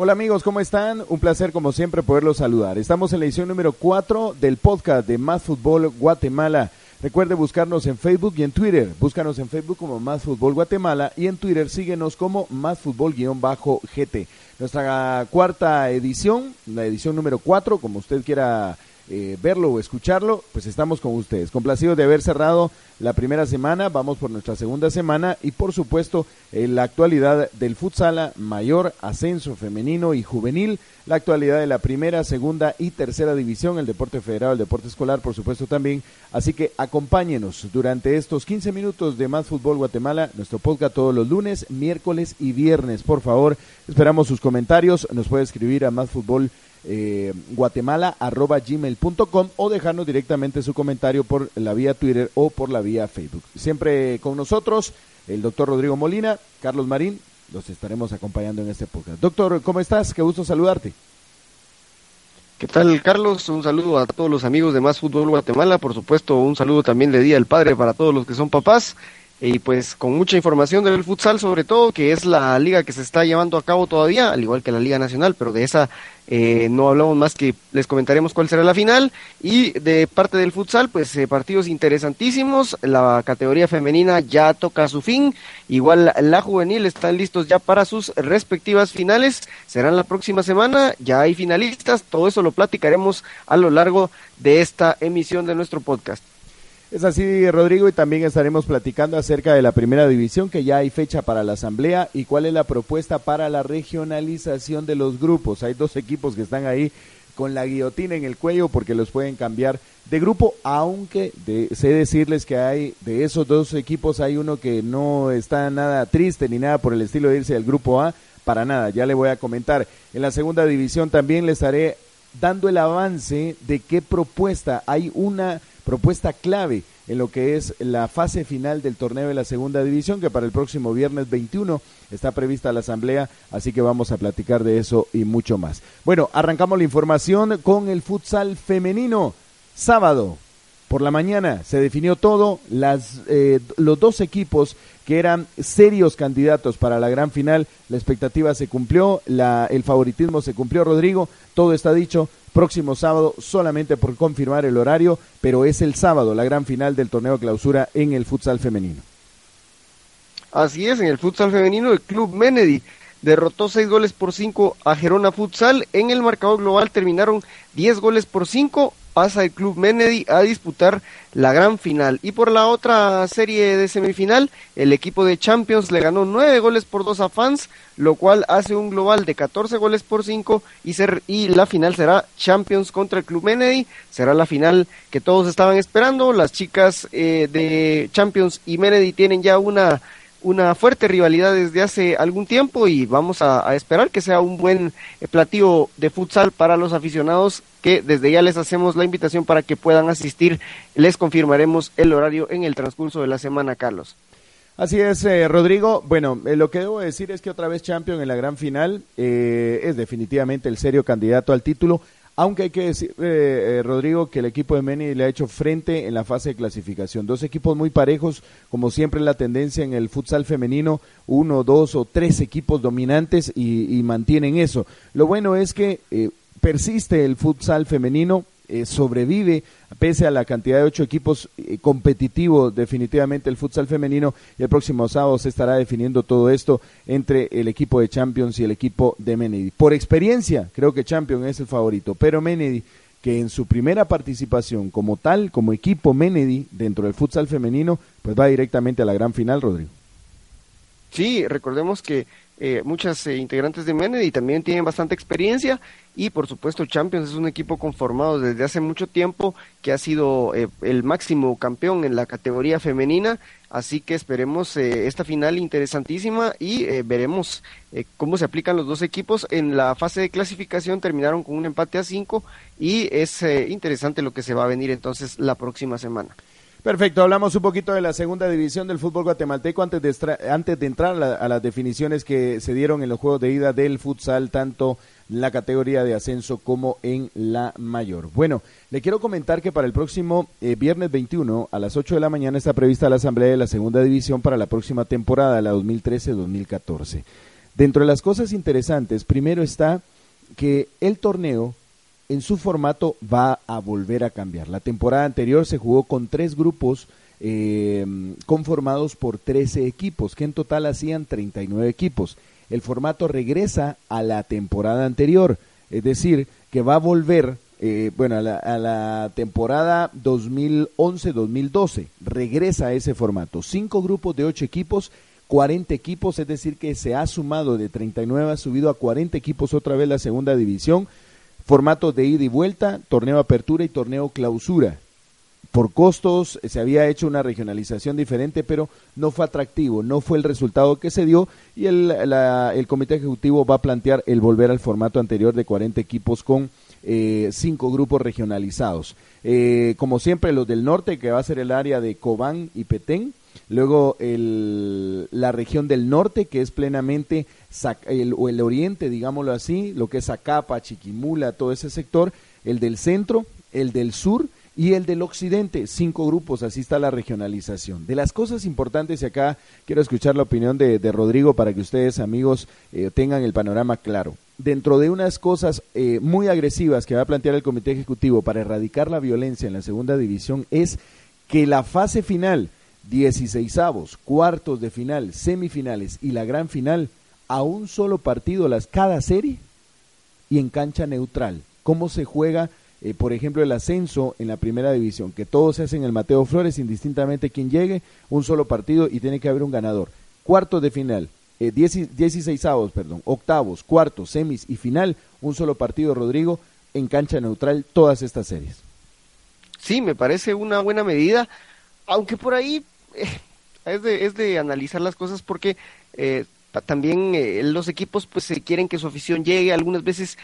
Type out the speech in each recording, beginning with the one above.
Hola amigos, ¿cómo están? Un placer como siempre poderlos saludar. Estamos en la edición número 4 del podcast de Más Fútbol Guatemala. Recuerde buscarnos en Facebook y en Twitter. Búscanos en Facebook como Más Fútbol Guatemala y en Twitter síguenos como Más Fútbol-GT. Nuestra cuarta edición, la edición número 4, como usted quiera eh, verlo o escucharlo, pues estamos con ustedes. Complacidos de haber cerrado la primera semana, vamos por nuestra segunda semana y por supuesto en la actualidad del futsal mayor, ascenso femenino y juvenil, la actualidad de la primera, segunda y tercera división, el deporte federal, el deporte escolar por supuesto también. Así que acompáñenos durante estos 15 minutos de Más Fútbol Guatemala, nuestro podcast todos los lunes, miércoles y viernes. Por favor, esperamos sus comentarios, nos puede escribir a Más Fútbol eh, guatemala.gmail.com o dejarnos directamente su comentario por la vía Twitter o por la vía Facebook. Siempre con nosotros el doctor Rodrigo Molina, Carlos Marín, los estaremos acompañando en este podcast. Doctor, ¿cómo estás? Qué gusto saludarte. ¿Qué tal, Carlos? Un saludo a todos los amigos de Más Fútbol Guatemala. Por supuesto, un saludo también de Día del Padre para todos los que son papás y pues con mucha información del futsal sobre todo, que es la liga que se está llevando a cabo todavía, al igual que la Liga Nacional, pero de esa eh, no hablamos más que les comentaremos cuál será la final. Y de parte del futsal, pues eh, partidos interesantísimos, la categoría femenina ya toca su fin, igual la juvenil están listos ya para sus respectivas finales, serán la próxima semana, ya hay finalistas, todo eso lo platicaremos a lo largo de esta emisión de nuestro podcast. Es así, Rodrigo, y también estaremos platicando acerca de la primera división, que ya hay fecha para la asamblea y cuál es la propuesta para la regionalización de los grupos. Hay dos equipos que están ahí con la guillotina en el cuello porque los pueden cambiar de grupo, aunque sé decirles que hay de esos dos equipos hay uno que no está nada triste ni nada por el estilo de irse al grupo A, para nada, ya le voy a comentar. En la segunda división también le estaré dando el avance de qué propuesta hay una propuesta clave en lo que es la fase final del torneo de la segunda división, que para el próximo viernes 21 está prevista la asamblea, así que vamos a platicar de eso y mucho más. Bueno, arrancamos la información con el futsal femenino. Sábado, por la mañana se definió todo, las, eh, los dos equipos que eran serios candidatos para la gran final, la expectativa se cumplió, el favoritismo se cumplió, Rodrigo, todo está dicho, próximo sábado solamente por confirmar el horario, pero es el sábado la gran final del torneo clausura en el futsal femenino. Así es, en el futsal femenino el club Menedy derrotó seis goles por cinco a Gerona Futsal. En el marcador global terminaron diez goles por cinco pasa el Club Menedy a disputar la gran final. Y por la otra serie de semifinal, el equipo de Champions le ganó nueve goles por dos a Fans, lo cual hace un global de 14 goles por cinco y, ser, y la final será Champions contra el Club Menedy. Será la final que todos estaban esperando. Las chicas eh, de Champions y Menedy tienen ya una una fuerte rivalidad desde hace algún tiempo y vamos a, esperar que sea un buen eh, platillo de futsal para los aficionados que desde ya les hacemos la invitación para que puedan asistir. Les confirmaremos el horario en el transcurso de la semana, Carlos. Así es, eh, Rodrigo. Bueno, eh, lo que debo decir es que otra vez Champion en la gran final es definitivamente el serio candidato al título. Aunque hay que decir, eh, eh, Rodrigo, que el equipo de Meni le ha hecho frente en la fase de clasificación. Dos equipos muy parejos, como siempre la tendencia en el futsal femenino, uno, dos o tres equipos dominantes y, mantienen eso. Lo bueno es que eh, persiste el futsal femenino, eh, sobrevive pese a la cantidad de ocho equipos eh, competitivos definitivamente el futsal femenino y el próximo sábado se estará definiendo todo esto entre el equipo de Champions y el equipo de Menedy. Por experiencia creo que Champions es el favorito, pero Menedy que en su primera participación como tal, como equipo Menedy dentro del futsal femenino, pues va directamente a la gran final, Rodrigo. Sí, recordemos que eh, muchas eh, integrantes de Menedy también tienen bastante experiencia y por supuesto Champions es un equipo conformado desde hace mucho tiempo que ha sido eh, el máximo campeón en la categoría femenina, así que esperemos esta final interesantísima y veremos cómo se aplican los dos equipos. En la fase de clasificación terminaron con un empate a cinco y es interesante lo que se va a venir entonces la próxima semana. Perfecto, hablamos un poquito de la segunda división del fútbol guatemalteco antes de, antes de entrar a, las definiciones que se dieron en los juegos de ida del futsal, tanto en la categoría de ascenso como en la mayor. Bueno, le quiero comentar que para el próximo eh, viernes 21 a las 8 de la mañana está prevista la asamblea de la segunda división para la próxima temporada, la 2013-2014. Dentro de las cosas interesantes, primero está que el torneo en su formato va a volver a cambiar. La temporada anterior se jugó con tres grupos eh, conformados por 13 equipos, que en total hacían 39 equipos. El formato regresa a la temporada anterior, es decir, que va a volver, eh, bueno, a la, a la temporada 2011-2012, regresa a ese formato. Cinco grupos de ocho equipos 40 equipos, es decir, que se ha sumado de 39, ha subido a 40 equipos otra vez la segunda división, formato de ida y vuelta, torneo apertura y torneo clausura. Por costos se había hecho una regionalización diferente, pero no fue atractivo, no fue el resultado que se dio y el, el comité ejecutivo va a plantear el volver al formato anterior de 40 equipos con eh, cinco grupos regionalizados. Eh, como siempre, los del norte, que va a ser el área de Cobán y Petén, Luego la región del norte, que es plenamente el, o el oriente, digámoslo así, lo que es Zacapa, Chiquimula, todo ese sector. El del centro, el del sur y el del occidente, cinco grupos, así está la regionalización. De las cosas importantes, y acá quiero escuchar la opinión de, Rodrigo para que ustedes, amigos, eh, tengan el panorama claro. Dentro de unas cosas eh, muy agresivas que va a plantear el Comité Ejecutivo para erradicar la violencia en la segunda división es que la fase final 16 cuartos de final, semifinales y la gran final a un solo partido las cada serie y en cancha neutral. ¿Cómo se juega, eh, por ejemplo, el ascenso en la primera división? Que todos se hacen el Mateo Flores, indistintamente quien llegue, un solo partido y tiene que haber un ganador. Cuartos de final, eh, 16 perdón, octavos, cuartos, semis y final, un solo partido, Rodrigo, en cancha neutral, todas estas series. Sí, me parece una buena medida, aunque por ahí es de, es de analizar las cosas porque eh, también eh, los equipos pues se quieren que su afición llegue algunas veces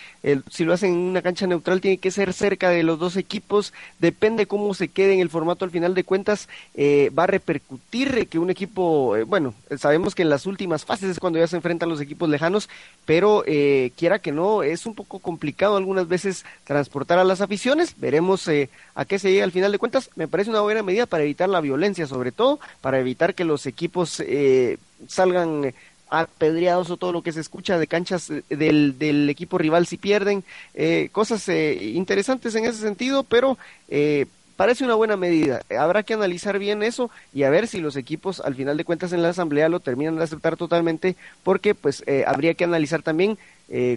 si lo hacen en una cancha neutral tiene que ser cerca de los dos equipos. Depende cómo se quede en el formato al final de cuentas eh, va a repercutir que un equipo eh, bueno sabemos que en las últimas fases es cuando ya se enfrentan los equipos lejanos pero quiera que no es un poco complicado algunas veces transportar a las aficiones. Veremos a qué se llega al final de cuentas. Me parece una buena medida para evitar la violencia sobre todo para evitar que los equipos salgan apedreados o todo lo que se escucha de canchas eh, del, del equipo rival si pierden, eh, cosas eh, interesantes en ese sentido, pero parece una buena medida. Habrá que analizar bien eso y a ver si los equipos al final de cuentas en la asamblea lo terminan de aceptar totalmente, porque pues habría que analizar también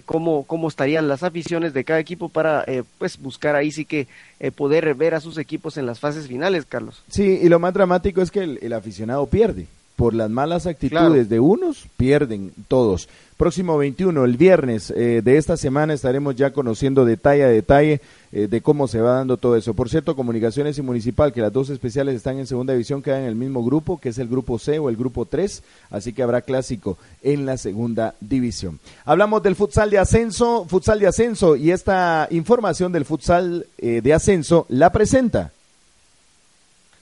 cómo, cómo estarían las aficiones de cada equipo para pues buscar ahí sí que poder ver a sus equipos en las fases finales, Carlos. Sí, y lo más dramático es que el aficionado pierde por las malas actitudes de unos, pierden todos. Próximo 21, el viernes eh, de esta semana estaremos ya conociendo detalle a detalle eh, de cómo se va dando todo eso. Por cierto, Comunicaciones y Municipal, que las dos especiales están en segunda división, quedan en el mismo grupo, que es el grupo C o el grupo 3, así que habrá clásico en la segunda división. Hablamos del futsal de ascenso, futsal de ascenso, y esta información del futsal eh, de ascenso la presenta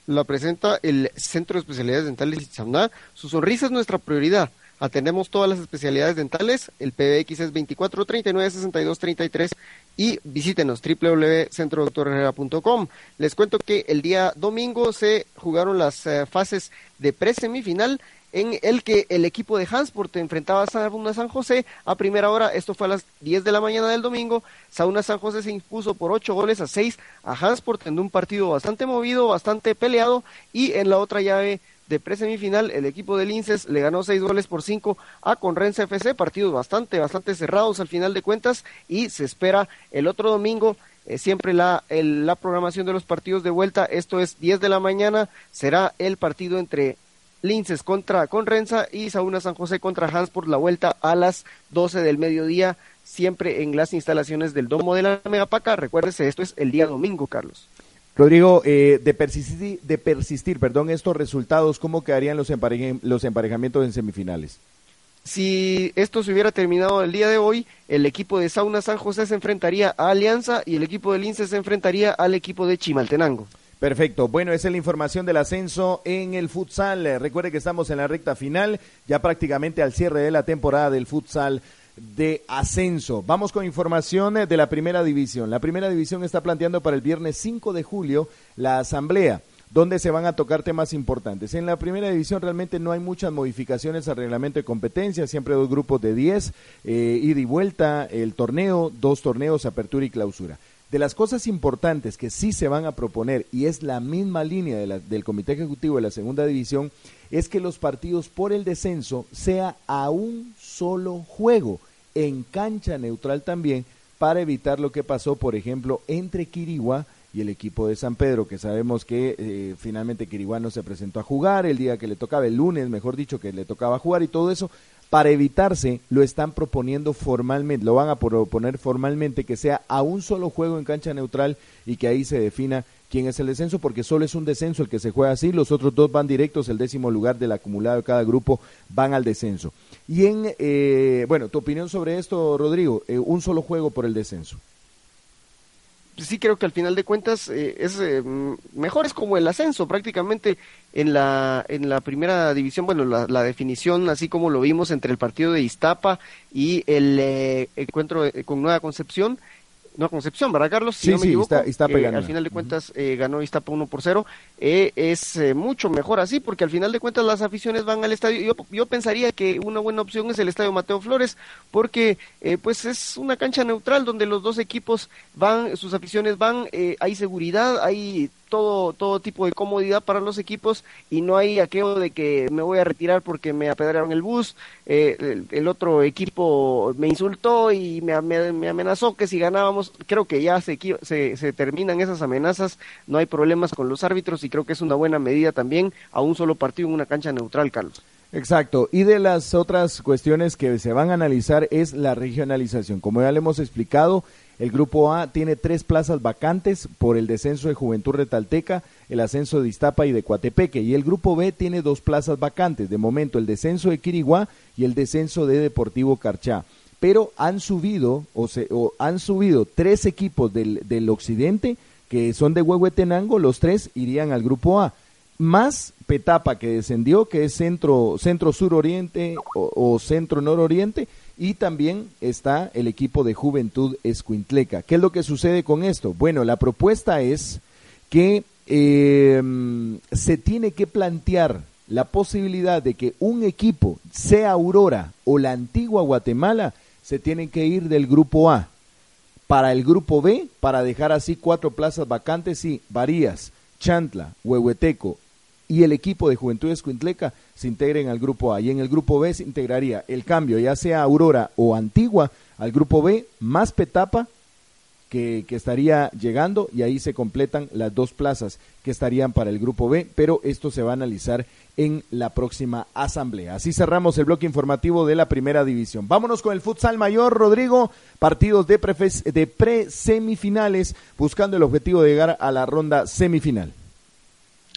la presenta el Centro de Especialidades Dentales Itzamná. Su sonrisa es nuestra prioridad. Atendemos todas las especialidades dentales. El PBX es 24 39 62 33 y visítenos www.centrodoctorherrera.com. Les cuento que el día domingo se jugaron las eh, fases de pre-semifinal en el que el equipo de Hansport enfrentaba a Sauna San José a primera hora, esto fue a las 10 de la mañana del domingo, Sauna San José se impuso por 8 goles a 6 a Hansport en un partido bastante movido, bastante peleado y en la otra llave de pre-semifinal, el equipo de Linces le ganó 6 goles por 5 a Conrense FC, partidos bastante, bastante cerrados al final de cuentas y se espera el otro domingo eh, siempre la, la programación de los partidos de vuelta, esto es 10 de la mañana, será el partido entre Linces contra Conrenza y Sauna San José contra Hans por la vuelta a las 12 del mediodía, siempre en las instalaciones del Domo de la Megapaca. Recuérdese, esto es el día domingo, Carlos. Rodrigo, eh, de persistir, de persistir, perdón, estos resultados, ¿cómo quedarían los, los emparejamientos en semifinales? Si esto se hubiera terminado el día de hoy, el equipo de Sauna San José se enfrentaría a Alianza y el equipo de Lince se enfrentaría al equipo de Chimaltenango. Perfecto. Bueno, esa es la información del ascenso en el futsal. Recuerde que estamos en la recta final, ya prácticamente al cierre de la temporada del futsal de ascenso. Vamos con información eh, de la primera división. La primera división está planteando para el viernes 5 de julio la asamblea. donde se van a tocar temas importantes. En la primera división realmente no hay muchas modificaciones al reglamento de competencia, siempre dos grupos de 10, eh, ida y vuelta, el torneo, dos torneos, apertura y clausura. De las cosas importantes que sí se van a proponer, y es la misma línea del Comité Ejecutivo de la Segunda División, es que los partidos por el descenso sea a un solo juego, en cancha neutral también, para evitar lo que pasó, por ejemplo, entre Quirigua y el equipo de San Pedro, que sabemos que eh, finalmente Quiriguá no se presentó a jugar el día que le tocaba, el lunes, mejor dicho, que le tocaba jugar y todo eso, para evitarse, lo están proponiendo formalmente, lo van a proponer formalmente que sea a un solo juego en cancha neutral y que ahí se defina quién es el descenso, porque solo es un descenso el que se juega así, los otros dos van directos, el décimo lugar del acumulado de cada grupo van al descenso. Y en, eh, bueno, tu opinión sobre esto, Rodrigo, eh, un solo juego por el descenso sí creo que al final de cuentas eh, es eh, mejor es como el ascenso prácticamente en la en la primera división bueno la, definición así como lo vimos entre el partido de Iztapa y el eh, encuentro con Nueva Concepción no Concepción, ¿verdad, Carlos? Si sí, no me equivoco, está, eh, al final de cuentas eh, ganó Iztapa 1 por 0. Eh, es mucho mejor así, porque al final de cuentas las aficiones van al estadio. Yo, yo pensaría que una buena opción es el estadio Mateo Flores, porque pues es una cancha neutral donde los dos equipos van, sus aficiones van, hay seguridad, hay todo, todo tipo de comodidad para los equipos y no hay aquello de que me voy a retirar porque me apedraron el bus, eh, el, otro equipo me insultó y me, me, amenazó que si ganábamos, creo que ya se, se, se, terminan esas amenazas, no hay problemas con los árbitros y creo que es una buena medida también a un solo partido en una cancha neutral, Carlos. Exacto. Y de las otras cuestiones que se van a analizar es la regionalización. Como ya le hemos explicado, el grupo A tiene tres plazas vacantes por el descenso de Juventud Retalteca, el ascenso de Iztapa y de Coatepeque. Y el grupo B tiene dos plazas vacantes. De momento, el descenso de Quiriguá y el descenso de Deportivo Carchá. Pero han subido, o, se, o han subido tres equipos del, del occidente que son de Huehuetenango, los tres irían al grupo A más Petapa que descendió, que es centro, centro sur oriente o, o centro nororiente, y también está el equipo de Juventud Escuintleca. ¿Qué es lo que sucede con esto? Bueno, la propuesta es que em, se tiene que plantear la posibilidad de que un equipo, sea Aurora o la antigua Guatemala, se tienen que ir del grupo A para el grupo B, para dejar así cuatro plazas vacantes y Varías, Chantla, Huehueteco y el equipo de Juventud Escuintleca se integren al grupo A. Y en el grupo B se integraría el cambio, ya sea Aurora o Antigua, al grupo B, más Petapa, que, que, estaría llegando, y ahí se completan las dos plazas que estarían para el grupo B, pero esto se va a analizar en la próxima asamblea. Así cerramos el bloque informativo de la primera división. Vámonos con el futsal mayor, Rodrigo, partidos de pre-semifinales, buscando el objetivo de llegar a la ronda semifinal.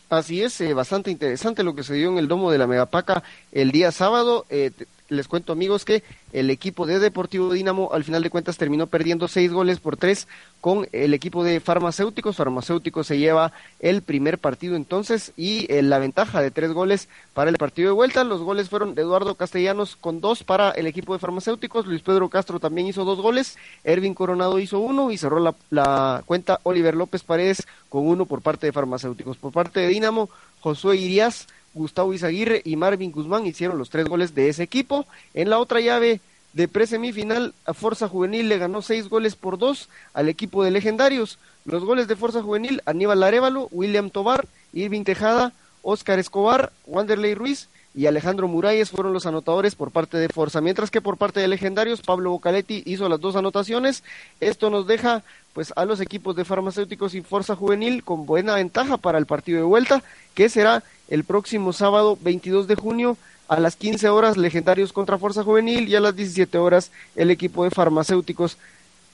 Así es, eh, bastante interesante lo que se dio en el domo de la Megapaca el día sábado. Eh, les cuento amigos que el equipo de Deportivo Dinamo al final de cuentas terminó perdiendo seis goles por tres con el equipo de farmacéuticos. Farmacéuticos se lleva el primer partido entonces y eh, la ventaja de tres goles para el partido de vuelta. Los goles fueron de Eduardo Castellanos con dos para el equipo de farmacéuticos. Luis Pedro Castro también hizo dos goles. Ervin Coronado hizo uno y cerró la, la cuenta Oliver López Paredes con uno por parte de farmacéuticos. Por parte de Dinamo, Josué Irias Gustavo Izaguirre y Marvin Guzmán hicieron los tres goles de ese equipo. En la otra llave de pre-semifinal, a Forza Juvenil le ganó seis goles por dos al equipo de Legendarios. Los goles de Forza Juvenil, Aníbal Arevalo, William Tobar, Irving Tejada, Oscar Escobar, Wanderley Ruiz y Alejandro Muralles fueron los anotadores por parte de Forza, mientras que por parte de Legendarios, Pablo Bocaletti hizo las dos anotaciones. Esto nos deja pues a los equipos de farmacéuticos y Forza Juvenil con buena ventaja para el partido de vuelta, que será el próximo sábado 22 de junio a las 15 horas Legendarios contra Fuerza Juvenil y a las 17 horas el equipo de farmacéuticos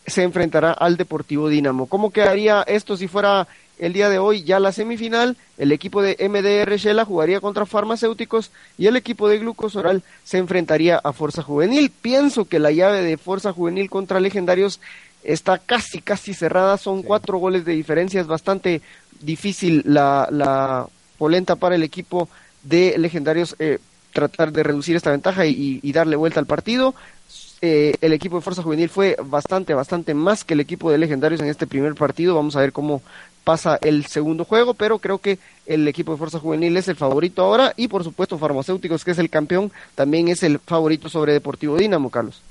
se enfrentará al Deportivo Dinamo. ¿Cómo quedaría esto si fuera el día de hoy ya la semifinal? El equipo de MDR Shela jugaría contra farmacéuticos y el equipo de Glucosoral se enfrentaría a Fuerza Juvenil. Pienso que la llave de Fuerza Juvenil contra Legendarios está casi, casi cerrada. Son cuatro goles de diferencia. Es bastante difícil la, la polenta para el equipo de legendarios eh, tratar de reducir esta ventaja y, darle vuelta al partido. Eh, el equipo de Fuerza Juvenil fue bastante, bastante más que el equipo de Legendarios en este primer partido. Vamos a ver cómo pasa el segundo juego, pero creo que el equipo de Fuerza Juvenil es el favorito ahora y por supuesto Farmacéuticos, que es el campeón, también es el favorito sobre Deportivo Dinamo, Carlos.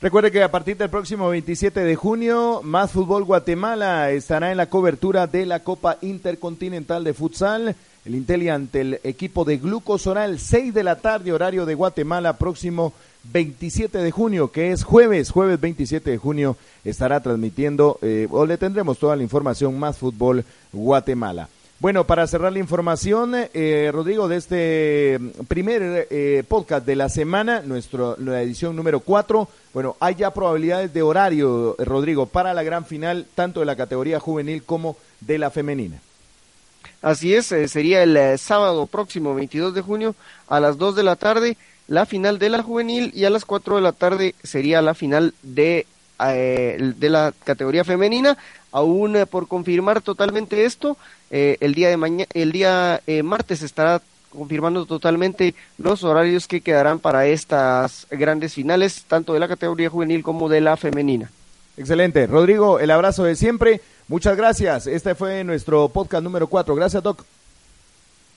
Recuerde que a partir del próximo 27 de junio, Más Fútbol Guatemala estará en la cobertura de la Copa Intercontinental de Futsal. El Inteli ante el equipo de Glucosoral, 6 de la tarde, horario de Guatemala, próximo 27 de junio, que es jueves, jueves 27 de junio, estará transmitiendo eh, o le tendremos toda la información más fútbol Guatemala. Bueno, para cerrar la información, eh, Rodrigo, de este primer eh, podcast de la semana, nuestro, la edición número 4, bueno, hay ya probabilidades de horario, Rodrigo, para la gran final, tanto de la categoría juvenil como de la femenina. Así es, sería el sábado próximo, 22 de junio, a las 2 de la tarde la final de la juvenil y a las 4 de la tarde sería la final de, eh, de la categoría femenina. Aún eh, por confirmar totalmente esto, eh, el día de mañana, el día martes estará confirmando totalmente los horarios que quedarán para estas grandes finales, tanto de la categoría juvenil como de la femenina. Excelente. Rodrigo, el abrazo de siempre. Muchas gracias. Este fue nuestro podcast número 4. Gracias, Doc.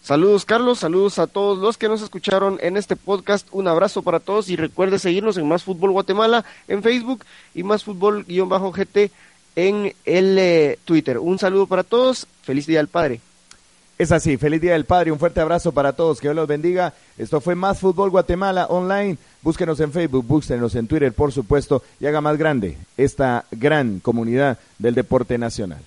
Saludos Carlos, saludos a todos los que nos escucharon en este podcast, un abrazo para todos y recuerde seguirnos en Más Fútbol Guatemala en Facebook y Más Fútbol-GT en el eh, Twitter. Un saludo para todos, feliz Día del Padre. Es así, feliz Día del Padre, un fuerte abrazo para todos, que Dios los bendiga. Esto fue Más Fútbol Guatemala online, búsquenos en Facebook, búsquenos en Twitter, por supuesto, y haga más grande esta gran comunidad del deporte nacional.